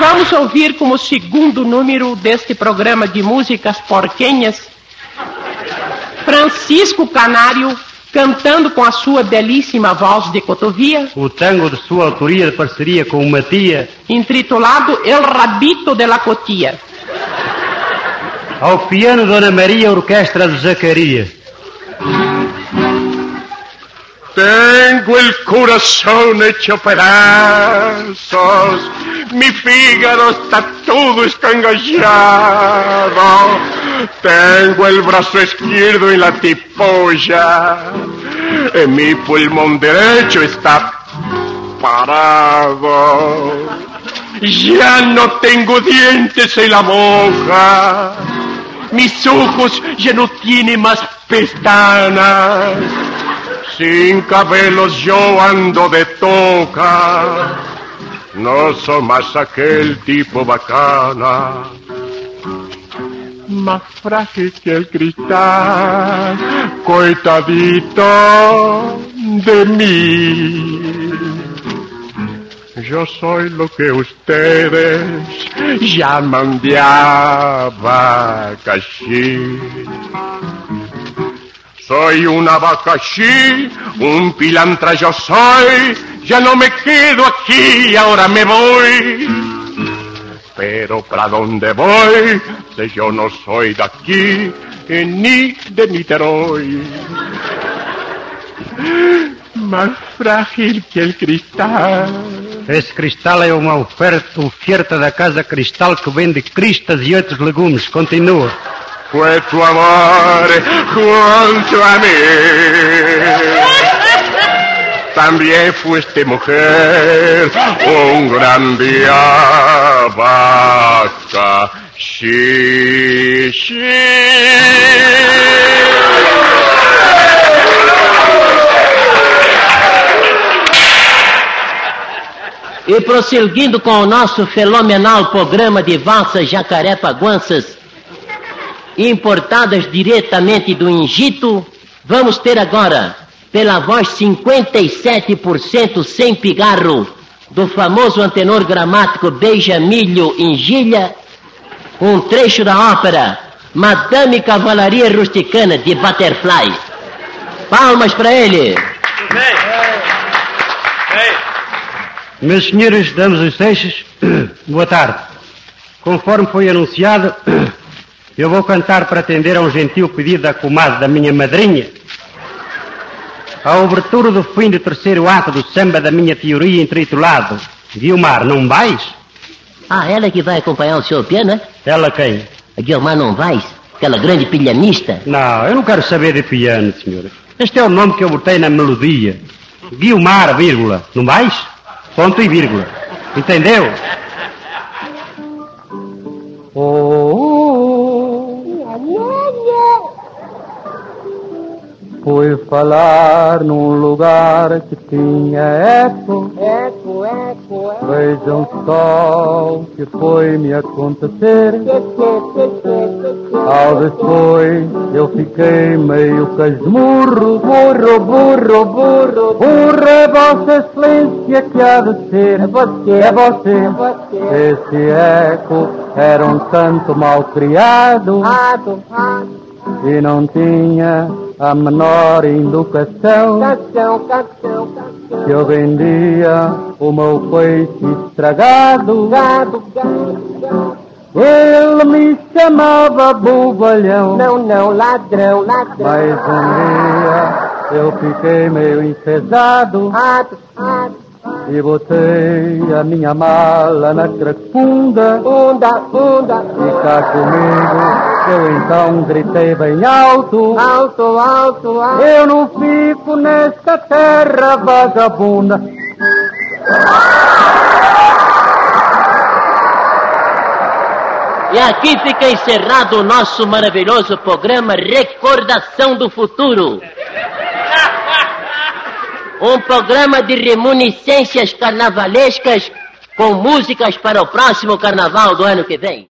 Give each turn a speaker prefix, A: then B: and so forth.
A: Vamos ouvir como segundo número deste programa de músicas porquenhas, Francisco Canário cantando com a sua belíssima voz de cotovia,
B: O tango de sua autoria de parceria com o Matia,
A: intitulado El Rabito de la Cotia.
B: ao piano Dona Maria Orquestra de Zacarias.
C: Tengo el corazón hecho pedazos, mi fígado está todo escangallado, tengo el brazo izquierdo en la tipolla, en mi pulmón derecho está parado, ya no tengo dientes en la boca, mis ojos ya no tienen más pestanas. Sin cabellos yo ando de toca, no soy más aquel tipo bacana. Más frágil que el cristal, coitadito de mí. Yo soy lo que ustedes llaman de abacaxi. Soy un abacaxi, un pilantra yo soy, ya no me quedo aquí, ahora me voy. Pero para dónde voy, si yo no soy de aquí, eh, ni de Niterói. Más frágil que el cristal.
B: Esse cristal é uma oferta, oferta da Casa Cristal que vende cristas e outros legumes. Continua.
C: Fue tu amor junto a mí. También fuiste mujer, un gran día vaca. Sí,
A: E prosseguindo com o nosso fenomenal programa de valsas jacaré-paguanças, importadas diretamente do Egito, vamos ter agora, pela voz 57% sem pigarro, do famoso antenor gramático Beijamilho Engilha, um trecho da ópera Madame Cavalaria Rusticana de Butterfly. Palmas para ele!
B: Meus senhores, damos os seixos, boa tarde. Conforme foi anunciado, eu vou cantar para atender a um gentil pedido da comadre da minha madrinha. A abertura do fim do terceiro ato do samba da minha teoria intitulado Guilmar, não vais?
A: Ah, ela que vai acompanhar o senhor piano, né?
B: Ela quem?
A: A Guilmar não vais? Aquela grande pianista?
B: Não, eu não quero saber de piano, senhor. Este é o nome que eu botei na melodia. Guilmar, vírgula. Não vais? Ponto e vírgula. Entendeu?
D: Fui falar num lugar que tinha eco.
E: Eco, eco, eco.
D: Vejam só o que foi me acontecer. Ao depois eu fiquei meio casmurro. Burro, burro, burro. Burro é Vossa Excelência que há de ser. É você, é você. Esse eco era um tanto mal criado. E não tinha a menor educação. Que eu vendia o meu peixe estragado. Ele me chamava bobalhão.
F: Não, não, ladrão, ladrão.
D: Mas um dia eu fiquei meio enfesado. E botei a minha mala na cracunda.
F: Funda, funda.
D: Fica comigo. Eu então gritei bem alto.
F: Alto, alto, alto.
D: Eu não fico nesta terra vagabunda.
A: E aqui fica encerrado o nosso maravilhoso programa Recordação do Futuro. Um programa de reminiscências carnavalescas com músicas para o próximo carnaval do ano que vem.